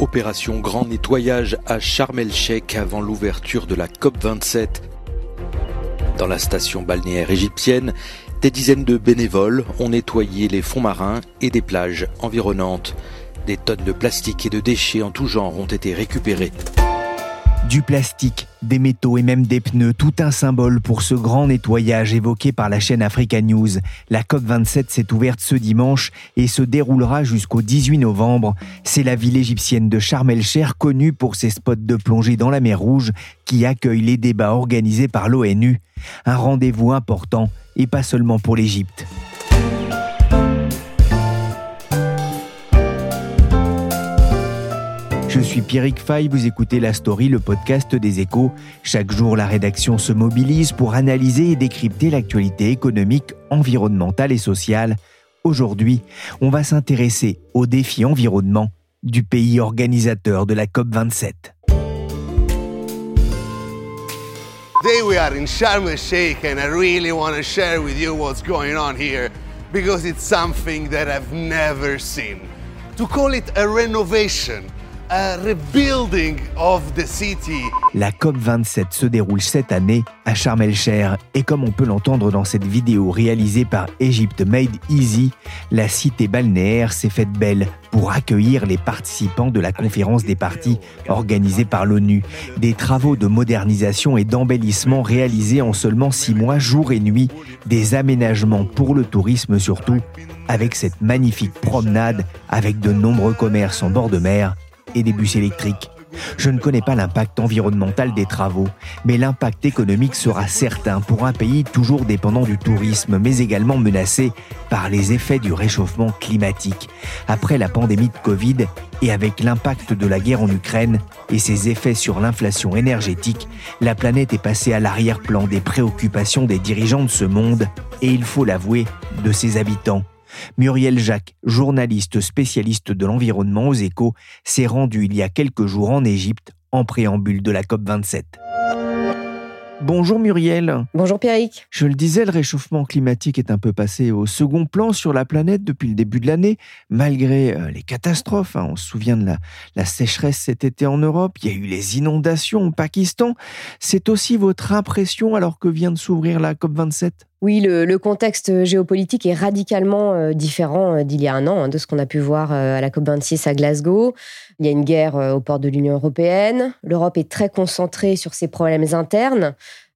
Opération Grand Nettoyage à Sharm el-Sheikh avant l'ouverture de la COP27. Dans la station balnéaire égyptienne, des dizaines de bénévoles ont nettoyé les fonds marins et des plages environnantes. Des tonnes de plastique et de déchets en tout genre ont été récupérés. Du plastique, des métaux et même des pneus, tout un symbole pour ce grand nettoyage évoqué par la chaîne Africa News. La COP27 s'est ouverte ce dimanche et se déroulera jusqu'au 18 novembre. C'est la ville égyptienne de Sharm el-Sheikh, connue pour ses spots de plongée dans la mer Rouge, qui accueille les débats organisés par l'ONU. Un rendez-vous important, et pas seulement pour l'Égypte. Je suis Pierrick Fay, vous écoutez La Story, le podcast des échos. Chaque jour, la rédaction se mobilise pour analyser et décrypter l'actualité économique, environnementale et sociale. Aujourd'hui, on va s'intéresser aux défis environnement du pays organisateur de la COP27. Today we are in Sharm el-Sheikh and I really want to share with you what's going on here because it's something that I've never seen. To call it a renovation rebuilding of the city. La COP27 se déroule cette année à Sharm el-Sheikh et comme on peut l'entendre dans cette vidéo réalisée par Egypt Made Easy, la cité balnéaire s'est faite belle pour accueillir les participants de la conférence des parties organisée par l'ONU. Des travaux de modernisation et d'embellissement réalisés en seulement six mois, jour et nuit, des aménagements pour le tourisme surtout, avec cette magnifique promenade avec de nombreux commerces en bord de mer et des bus électriques. Je ne connais pas l'impact environnemental des travaux, mais l'impact économique sera certain pour un pays toujours dépendant du tourisme, mais également menacé par les effets du réchauffement climatique. Après la pandémie de Covid et avec l'impact de la guerre en Ukraine et ses effets sur l'inflation énergétique, la planète est passée à l'arrière-plan des préoccupations des dirigeants de ce monde et, il faut l'avouer, de ses habitants. Muriel Jacques, journaliste spécialiste de l'environnement aux échos, s'est rendue il y a quelques jours en Égypte en préambule de la COP27. Bonjour Muriel. Bonjour Pierrick. Je le disais, le réchauffement climatique est un peu passé au second plan sur la planète depuis le début de l'année, malgré euh, les catastrophes. Hein. On se souvient de la, la sécheresse cet été en Europe, il y a eu les inondations au Pakistan. C'est aussi votre impression alors que vient de s'ouvrir la COP27? Oui, le, contexte géopolitique est radicalement euh, différent euh, d'il y a un an, hein, de ce qu'on a pu voir à la COP26 à Glasgow. Il y a une guerre aux portes de l'Union européenne. L'Europe est très concentrée sur ses problèmes internes.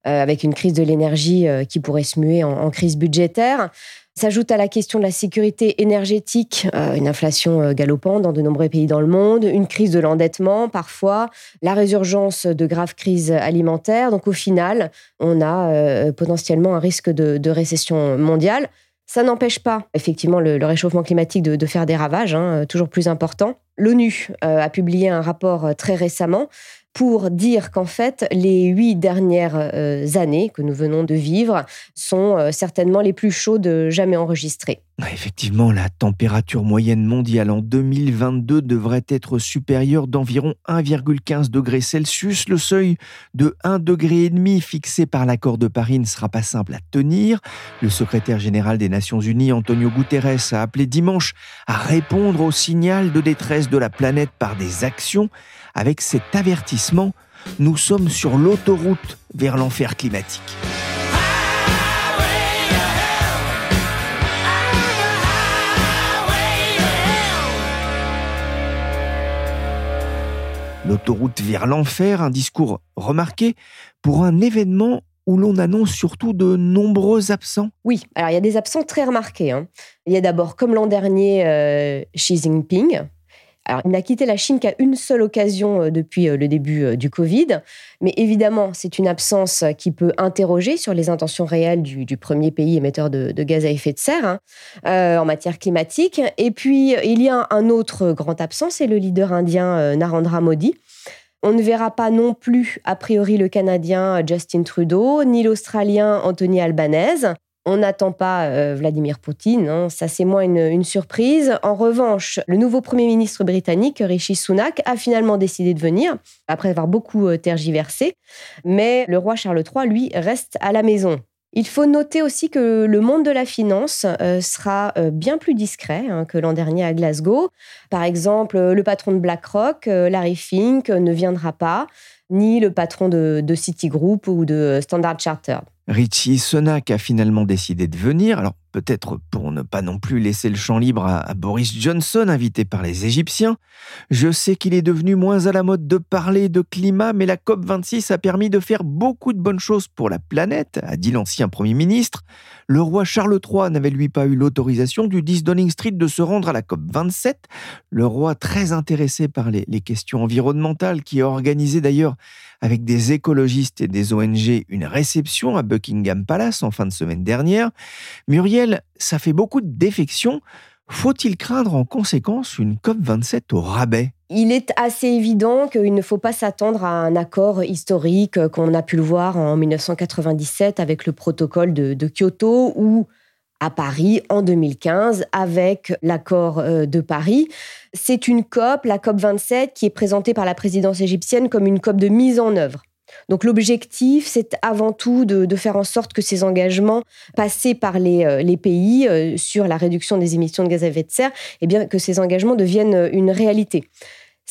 Euh, avec une crise de l'énergie euh, qui pourrait se muer en, crise budgétaire. S'ajoute à la question de la sécurité énergétique, euh, une inflation galopante dans de nombreux pays dans le monde, une crise de l'endettement parfois, la résurgence de graves crises alimentaires. Donc au final, on a potentiellement un risque de, récession mondiale. Ça n'empêche pas effectivement le, réchauffement climatique de, faire des ravages, hein, toujours plus importants. L'ONU a publié un rapport très récemment pour dire qu'en fait, les huit dernières euh, années que nous venons de vivre sont euh, certainement les plus chaudes jamais enregistrées. Effectivement, la température moyenne mondiale en 2022 devrait être supérieure d'environ 1,15 degré Celsius. Le seuil de 1,5 degré fixé par l'accord de Paris ne sera pas simple à tenir. Le secrétaire général des Nations Unies, Antonio Guterres, a appelé dimanche à répondre au signal de détresse de la planète par des actions. Avec cet avertissement, nous sommes sur l'autoroute vers l'enfer climatique. L'autoroute vers l'enfer, un discours remarqué pour un événement où l'on annonce surtout de nombreux absents Oui, alors il y a des absents très remarqués. Hein. Il y a d'abord, comme l'an dernier, euh, Xi Jinping, Il n'a quitté la Chine qu'à une seule occasion euh, depuis euh, le début euh, du Covid. Mais évidemment, c'est une absence qui peut interroger sur les intentions réelles du, premier pays émetteur de, gaz à effet de serre hein, en matière climatique. Et puis, il y a un autre grand absent, c'est le leader indien Narendra Modi. On ne verra pas non plus, a priori, le Canadien Justin Trudeau, ni l'Australien Anthony Albanese. On n'attend pas euh, Vladimir Poutine, hein. ça c'est moins une, surprise. En revanche, le nouveau Premier ministre britannique, Rishi Sunak, a finalement décidé de venir, après avoir beaucoup euh, tergiversé. Mais le roi Charles III, lui, reste à la maison. Il faut noter aussi que le monde de la finance euh, sera bien plus discret hein, que l'an dernier à Glasgow. Par exemple, le patron de BlackRock, Larry Fink, ne viendra pas, ni le patron de, de Citigroup ou de Standard Chartered. Richie Sunak a finalement décidé de venir. Alors peut-être pour ne pas non plus laisser le champ libre à, Boris Johnson, invité par les Égyptiens. Je sais qu'il est devenu moins à la mode de parler de climat, mais la COP26 a permis de faire beaucoup de bonnes choses pour la planète, a dit l'ancien Premier ministre. Le roi Charles III n'avait lui pas eu l'autorisation du 10 Downing Street de se rendre à la COP27. Le roi, très intéressé par les, les questions environnementales, qui a organisé d'ailleurs avec des écologistes et des ONG une réception à Buckingham Palace en fin de semaine dernière. Muriel ça fait beaucoup de défections. Faut-il craindre en conséquence une COP27 au rabais? Il est assez évident qu'il ne faut pas s'attendre à un accord historique qu'on a pu le voir en 1997 avec le protocole de, Kyoto ou à Paris en 2015 avec l'accord euh, de Paris. C'est une COP, la COP 27, qui est présentée par la présidence égyptienne comme une COP de mise en œuvre. Donc l'objectif, c'est avant tout de, faire en sorte que ces engagements passés par les, euh, pays euh, sur la réduction des émissions de gaz à effet de serre, eh bien que ces engagements deviennent euh, une réalité.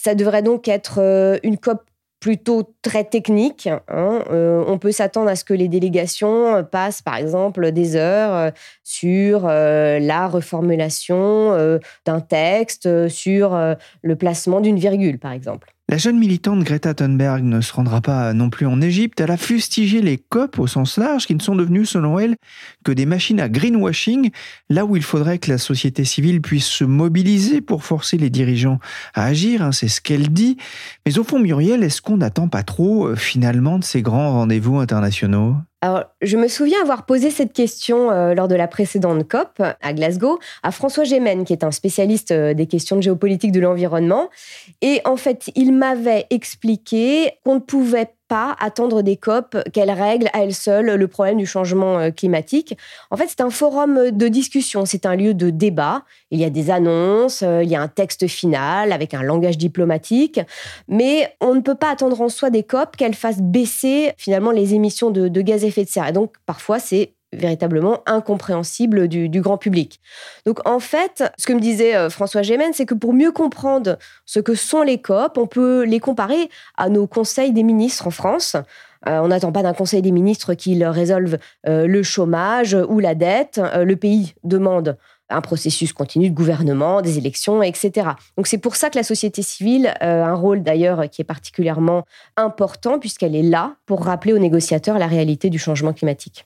Ça devrait donc être une COP plutôt très technique. Hein. on peut s'attendre à ce que les délégations passent, par exemple, des heures sur la reformulation d'un texte, sur le placement d'une virgule, par exemple. La jeune militante Greta Thunberg ne se rendra pas non plus en Égypte. Elle a fustigé les COP au sens large, qui ne sont devenus, selon elle, que des machines à greenwashing, là où il faudrait que la société civile puisse se mobiliser pour forcer les dirigeants à agir. Hein, c'est ce qu'elle dit. Mais au fond, Muriel, est-ce qu'on n'attend pas trop, euh, finalement, de ces grands rendez-vous internationaux? Je me souviens avoir posé cette question euh, lors de la précédente COP à Glasgow à François Gémen, qui est un spécialiste euh, des questions de géopolitique de l'environnement. Et en fait, il m'avait expliqué qu'on ne pouvait pas attendre des COP qu'elles règlent à elles seules le problème du changement euh, climatique. En fait, c'est un forum de discussion, c'est un lieu de débat. Il y a des annonces, euh, il y a un texte final avec un langage diplomatique, mais on ne peut pas attendre en soi des COP qu'elles fassent baisser finalement les émissions de, de gaz à effet de serre. Et donc, parfois, c'est véritablement incompréhensible du, grand public. Donc en fait, ce que me disait euh, François Gémen, c'est que pour mieux comprendre ce que sont les COP, on peut les comparer à nos conseils des ministres en France. Euh, on n'attend pas d'un conseil des ministres qu'ils résolvent euh, le chômage ou la dette. le pays demande un processus continu de gouvernement, des élections, etc. Donc c'est pour ça que la société civile a un rôle d'ailleurs qui est particulièrement important puisqu'elle est là pour rappeler aux négociateurs la réalité du changement climatique.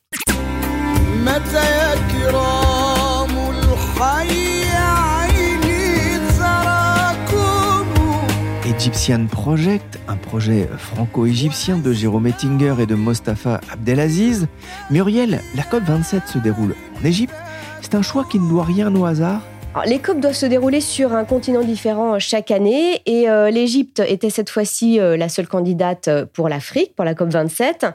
Egyptian Project, un projet franco-égyptien de Jérôme Ettinger et de Mostafa Abdelaziz. Muriel, la COP27 se déroule en Égypte. C'est un choix qui ne doit rien au hasard les COP doivent se dérouler sur un continent différent chaque année et euh, l'Égypte était cette fois-ci euh, la seule candidate pour l'Afrique, pour la COP 27.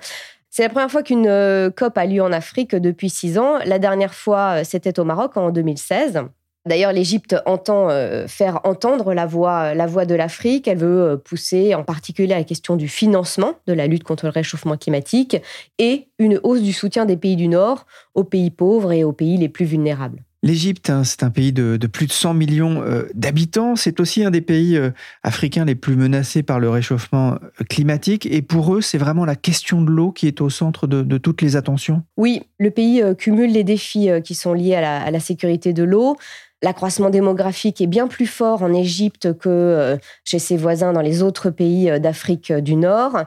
C'est la première fois qu'une euh, COP a lieu en Afrique depuis six ans. La dernière fois, euh, c'était au Maroc en 2016. D'ailleurs, l'Égypte entend euh, faire entendre la voix, la voix de l'Afrique. Elle veut pousser en particulier la question du financement de la lutte contre le réchauffement climatique et une hausse du soutien des pays du Nord aux pays pauvres et aux pays les plus vulnérables. L'Égypte, hein, c'est un pays de, plus de 100 millions euh, d'habitants. C'est aussi un des pays euh, africains les plus menacés par le réchauffement euh, climatique. Et pour eux, c'est vraiment la question de l'eau qui est au centre de, toutes les attentions. Oui, le pays cumule les défis qui sont liés à la, sécurité de l'eau. L'accroissement démographique est bien plus fort en Égypte que chez ses voisins dans les autres pays d'Afrique du Nord.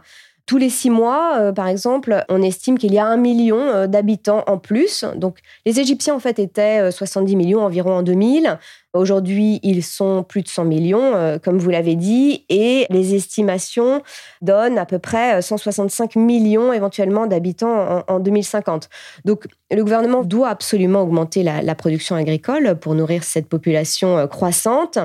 Tous les six mois, par exemple, on estime qu'il y a un million d'habitants en plus. Donc, les Égyptiens, en fait, étaient 70 millions environ en 2000. Aujourd'hui, ils sont plus de 100 millions, euh, comme vous l'avez dit, et les estimations donnent à peu près 165 euh, millions éventuellement d'habitants en, 2050. Donc, le gouvernement doit absolument augmenter la, production agricole pour nourrir cette population euh, croissante.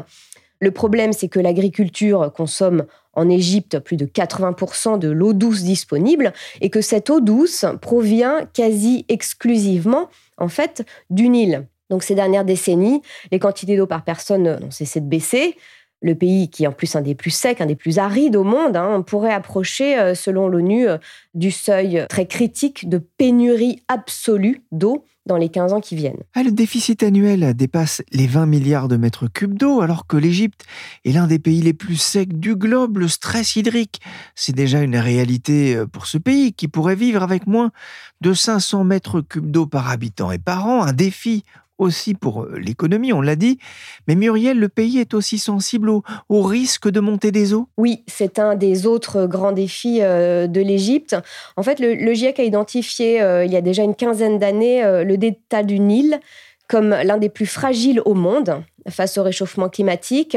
Le problème, c'est que l'agriculture consomme en Égypte plus de 80% de l'eau douce disponible et que cette eau douce provient quasi exclusivement, en fait, du Nil. Donc ces dernières décennies, les quantités d'eau par personne ont cessé de baisser. Le pays, qui est en plus un des plus secs, un des plus arides au monde, hein, pourrait approcher, euh, selon l'ONU, euh, du seuil très critique de pénurie absolue d'eau dans les 15 ans qui viennent. Ah, le déficit annuel dépasse les 20 milliards de mètres cubes d'eau, alors que l'Égypte est l'un des pays les plus secs du globe. Le stress hydrique, c'est déjà une réalité euh, pour ce pays qui pourrait vivre avec moins de 500 mètres cubes d'eau par habitant et par an, un défi aussi pour euh, l'économie, on l'a dit. Mais Muriel, le pays est aussi sensible au, risque de montée des eaux? Oui, c'est un des autres grands défis euh, de l'Égypte. En fait, le, GIEC a identifié euh, il y a déjà une quinzaine d'années le delta du Nil comme l'un des plus fragiles au monde face au réchauffement climatique.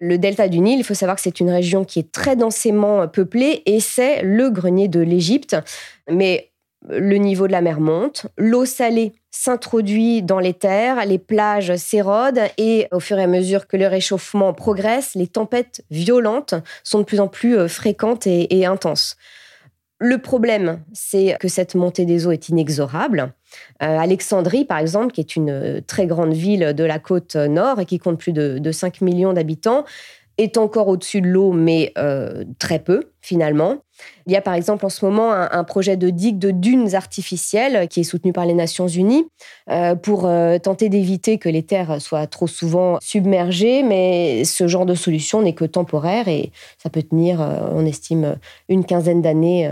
Le delta du Nil, il faut savoir que c'est une région qui est très densément peuplée et c'est le grenier de l'Égypte. Mais le niveau de la mer monte, l'eau salée s'introduit dans les terres, les plages s'érodent et au fur et à mesure que le réchauffement progresse, les tempêtes violentes sont de plus en plus euh, fréquentes et, intenses. Le problème, c'est que cette montée des eaux est inexorable. Euh, Alexandrie, par exemple, qui est une euh, très grande ville de la côte nord et qui compte plus de, de 5 millions d'habitants, est encore au-dessus de l'eau, mais euh, très peu finalement. Il y a par exemple en ce moment un, projet de digue de dunes artificielles qui est soutenu par les Nations Unies euh, pour euh, tenter d'éviter que les terres soient trop souvent submergées, mais ce genre de solution n'est que temporaire et ça peut tenir, on estime, une quinzaine d'années,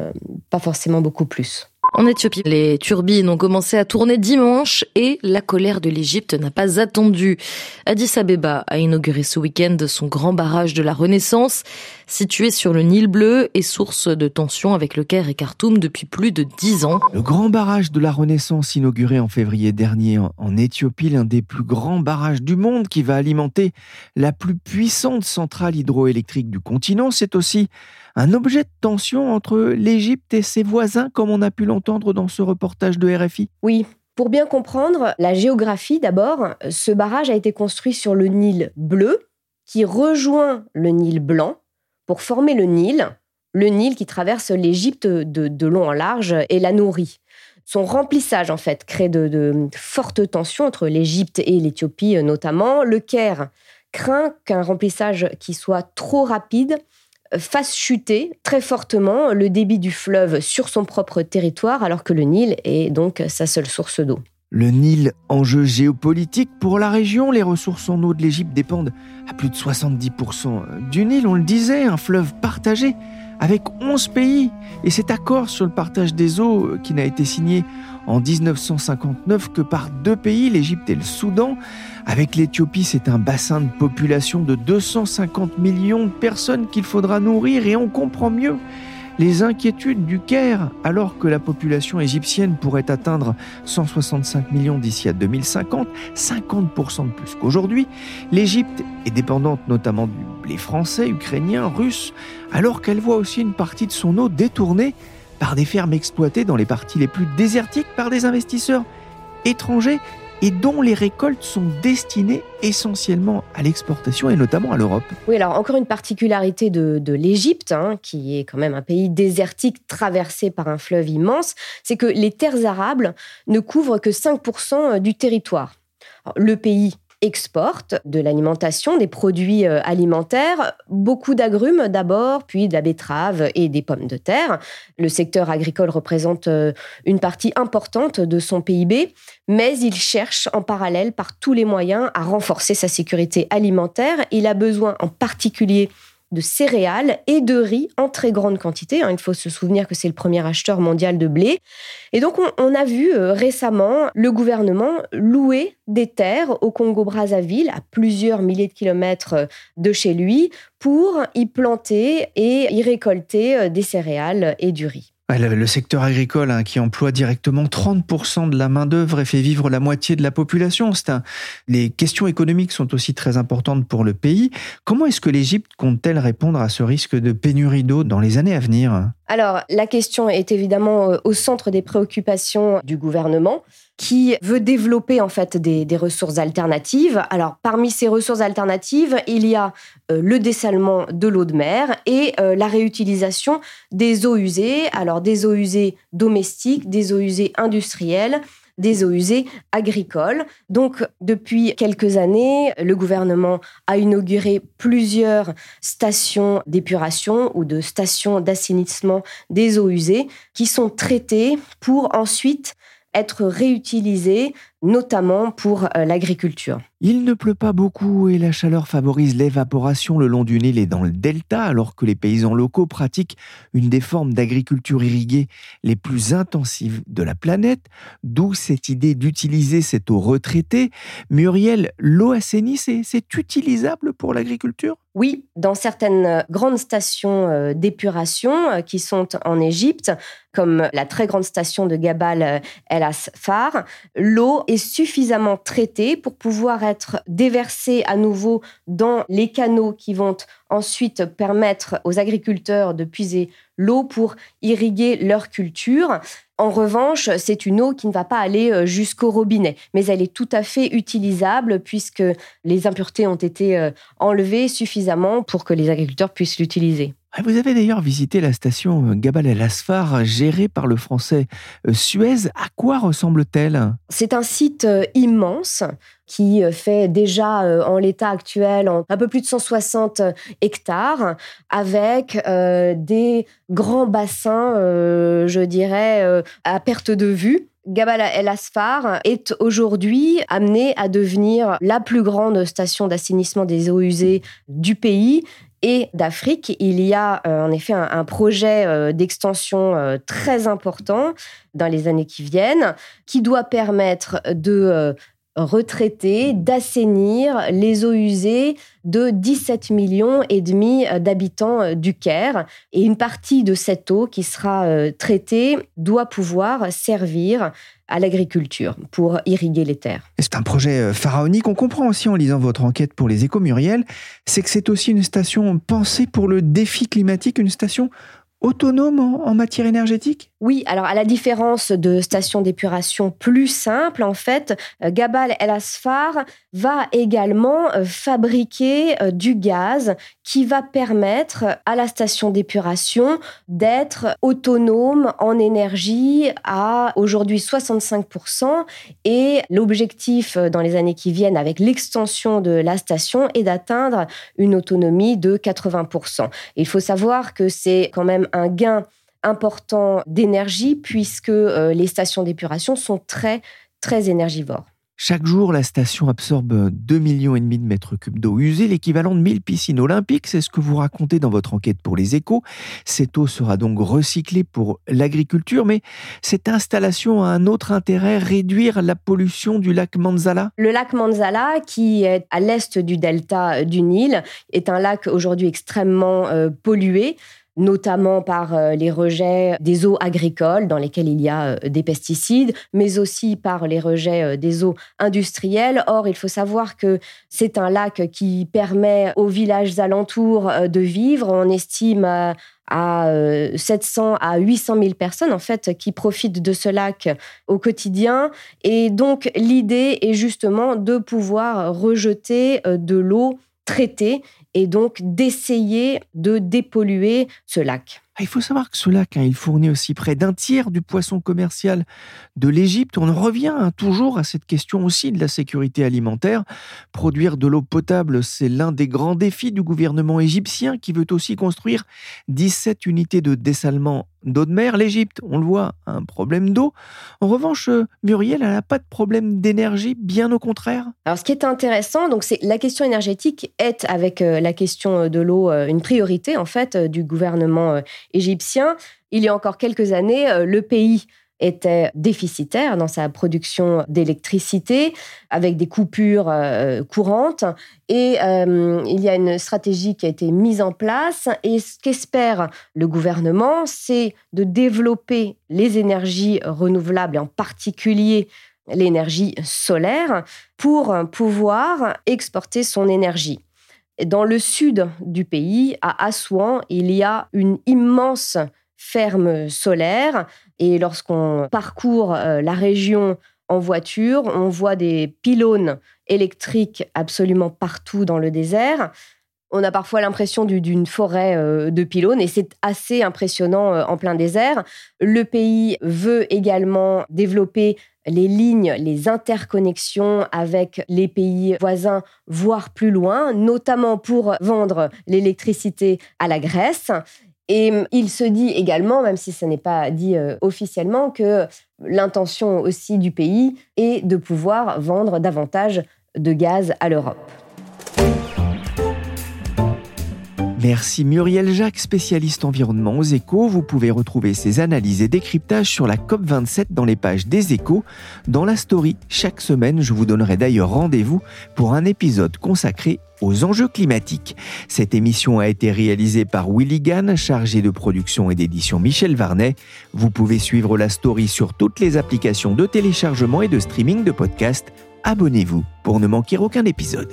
pas forcément beaucoup plus. En Éthiopie, les turbines ont commencé à tourner dimanche et la colère de l'Égypte n'a pas attendu. Addis Abeba a inauguré ce week-end son grand barrage de la Renaissance, situé sur le Nil bleu et source de tensions avec le Caire et Khartoum depuis plus de dix ans. Le grand barrage de la Renaissance inauguré en février dernier en Éthiopie, l'un des plus grands barrages du monde qui va alimenter la plus puissante centrale hydroélectrique du continent, c'est aussi un objet de tension entre l'Égypte et ses voisins, comme on a pu l'entendre dans ce reportage de RFI Oui. Pour bien comprendre la géographie d'abord, ce barrage a été construit sur le Nil bleu qui rejoint le Nil blanc pour former le Nil, le Nil qui traverse l'Égypte de, long en large et la nourrit. Son remplissage, en fait, crée de, fortes tensions entre l'Égypte et l'Éthiopie notamment. Le Caire craint qu'un remplissage qui soit trop rapide fasse chuter très fortement le débit du fleuve sur son propre territoire, alors que le Nil est donc sa seule source d'eau. Le Nil, enjeu géopolitique pour la région, les ressources en eau de l'Égypte dépendent à plus de 70% du Nil, on le disait, un fleuve partagé avec 11 pays. Et cet accord sur le partage des eaux, qui n'a été signé en 1959 que par deux pays, l'Égypte et le Soudan. Avec l'Éthiopie, c'est un bassin de population de 250 millions de personnes qu'il faudra nourrir et on comprend mieux les inquiétudes du Caire, alors que la population égyptienne pourrait atteindre 165 millions d'ici à 2050, 50% de plus qu'aujourd'hui, l'Égypte est dépendante notamment du blé français, ukrainien, russe, alors qu'elle voit aussi une partie de son eau détournée par des fermes exploitées dans les parties les plus désertiques par des investisseurs étrangers et dont les récoltes sont destinées essentiellement à l'exportation et notamment à l'Europe. Oui, alors encore une particularité de, l'Égypte, hein, qui est quand même un pays désertique traversé par un fleuve immense, c'est que les terres arables ne couvrent que 5% du territoire. le pays exporte de l'alimentation, des produits euh, alimentaires, beaucoup d'agrumes d'abord, puis de la betterave et des pommes de terre. Le secteur agricole représente euh, une partie importante de son PIB, mais il cherche en parallèle par tous les moyens à renforcer sa sécurité alimentaire. Il a besoin en particulier de céréales et de riz en très grande quantité. Hein. Il faut se souvenir que c'est le premier acheteur mondial de blé. Et donc, on, a vu euh, récemment le gouvernement louer des terres au Congo-Brazzaville, à plusieurs milliers de kilomètres euh, de chez lui, pour y planter et y récolter euh, des céréales et du riz. Le secteur agricole hein, qui emploie directement 30% de la main-d'œuvre et fait vivre la moitié de la population. Un... Les questions économiques sont aussi très importantes pour le pays. Comment est-ce que l'Égypte compte-t-elle répondre à ce risque de pénurie d'eau dans les années à venir? Alors, la question est évidemment euh, au centre des préoccupations du gouvernement qui veut développer en fait des, ressources alternatives. Alors parmi ces ressources alternatives, il y a euh, le dessalement de l'eau de mer et euh, la réutilisation des eaux usées. Alors des eaux usées domestiques, des eaux usées industrielles des eaux usées agricoles. Donc, depuis quelques années, le gouvernement a inauguré plusieurs stations d'épuration ou de stations d'assainissement des eaux usées qui sont traitées pour ensuite être réutilisés, notamment pour euh, l'agriculture. Il ne pleut pas beaucoup et la chaleur favorise l'évaporation le long du Nil et dans le delta, alors que les paysans locaux pratiquent une des formes d'agriculture irriguée les plus intensives de la planète, d'où cette idée d'utiliser cette eau retraitée. Muriel, l'eau assainie, c'est utilisable pour l'agriculture? Oui, dans certaines grandes stations euh, d'épuration euh, qui sont en Égypte, comme la très grande station de Gabal El Asfar, l'eau est suffisamment traitée pour pouvoir être déversée à nouveau dans les canaux qui vont ensuite permettre aux agriculteurs de puiser l'eau pour irriguer leur culture. En revanche, c'est une eau qui ne va pas aller euh, jusqu'au robinet, mais elle est tout à fait utilisable puisque les impuretés ont été euh, enlevées suffisamment pour que les agriculteurs puissent l'utiliser. Ah, vous avez d'ailleurs visité la station euh, Gabal El Asfar, gérée par le français Suez. À quoi ressemble-t-elle? C'est un site immense qui fait déjà en l'état actuel un peu plus de 160 hectares, avec des grands bassins, je dirais, à perte de vue. Gabal El Asfar est aujourd'hui amené à devenir la plus grande station d'assainissement des eaux usées du pays et d'Afrique. Il y a euh, en effet un, projet euh, d'extension euh, très important dans les années qui viennent qui doit permettre de retraiter, d'assainir les eaux usées de 17 millions et demi d'habitants du Caire. Et une partie de cette eau qui sera euh, traitée doit pouvoir servir à l'agriculture pour irriguer les terres. C'est un projet euh, pharaonique. On comprend aussi en lisant votre enquête pour les échos Muriel, c'est que c'est aussi une station pensée pour le défi climatique, une station autonome en, matière énergétique? Oui, alors à la différence de stations d'épuration plus simples, en fait, euh, Gabal El Asfar va également euh, fabriquer euh, du gaz qui va permettre à la station d'épuration d'être autonome en énergie à aujourd'hui 65% et l'objectif dans les années qui viennent avec l'extension de la station est d'atteindre une autonomie de 80%. Il faut savoir que c'est quand même un gain important d'énergie puisque euh, les stations d'épuration sont très, très énergivores. Chaque jour, la station absorbe 2,5 millions et demi de mètres cubes d'eau usée, l'équivalent de 1000 piscines olympiques. C'est ce que vous racontez dans votre enquête pour les échos. Cette eau sera donc recyclée pour l'agriculture, mais cette installation a un autre intérêt, réduire la pollution du lac Manzala. Le lac Manzala, qui est à l'est du delta du Nil, est un lac aujourd'hui extrêmement euh, pollué notamment par euh, les rejets des eaux agricoles dans lesquelles il y a euh, des pesticides, mais aussi par les rejets euh, des eaux industrielles. Or, il faut savoir que c'est un lac qui permet aux villages alentours de vivre. On estime à 700 à 800 000 personnes en fait qui profitent de ce lac au quotidien et donc l'idée est justement de pouvoir rejeter de l'eau traitée et donc d'essayer de dépolluer ce lac. Ah, il faut savoir que ce lac, hein, il fournit aussi près d'un tiers du poisson commercial de l'Égypte. On revient hein, toujours à cette question aussi de la sécurité alimentaire. Produire de l'eau potable, c'est l'un des grands défis du gouvernement égyptien qui veut aussi construire 17 unités de dessalement d'eau de mer. L'Égypte, on le voit, un problème d'eau. En revanche, euh, Muriel, elle n'a pas de problème d'énergie, bien au contraire. Alors, ce qui est intéressant, donc, c'est la question énergétique est avec euh, la question de l'eau une priorité en fait du gouvernement égyptien. Il y a encore quelques années, le pays était déficitaire dans sa production d'électricité, avec des coupures euh, courantes. Et euh, il y a une stratégie qui a été mise en place. Et ce qu'espère le gouvernement, c'est de développer les énergies renouvelables, et en particulier l'énergie solaire, pour pouvoir exporter son énergie. Dans le sud du pays, à Assouan, il y a une immense ferme solaire. Et lorsqu'on parcourt euh, la région en voiture, on voit des pylônes électriques absolument partout dans le désert. On a parfois l'impression d'une forêt euh, de pylônes et c'est assez impressionnant euh, en plein désert. Le pays veut également développer les lignes, les interconnexions avec les pays voisins, voire plus loin, notamment pour vendre l'électricité à la Grèce. Et hum, il se dit également, même si ce n'est pas dit euh, officiellement, que l'intention aussi du pays est de pouvoir vendre davantage de gaz à l'Europe. Merci Muriel Jacques, spécialiste environnement aux échos. Vous pouvez retrouver ses analyses et décryptages sur la COP27 dans les pages des échos. Dans la story, chaque semaine, je vous donnerai d'ailleurs rendez-vous pour un épisode consacré aux enjeux climatiques. Cette émission a été réalisée par Willy Gann, chargé de production et d'édition Michel Varnet. Vous pouvez suivre la story sur toutes les applications de téléchargement et de streaming de podcasts. Abonnez-vous pour ne manquer aucun épisode.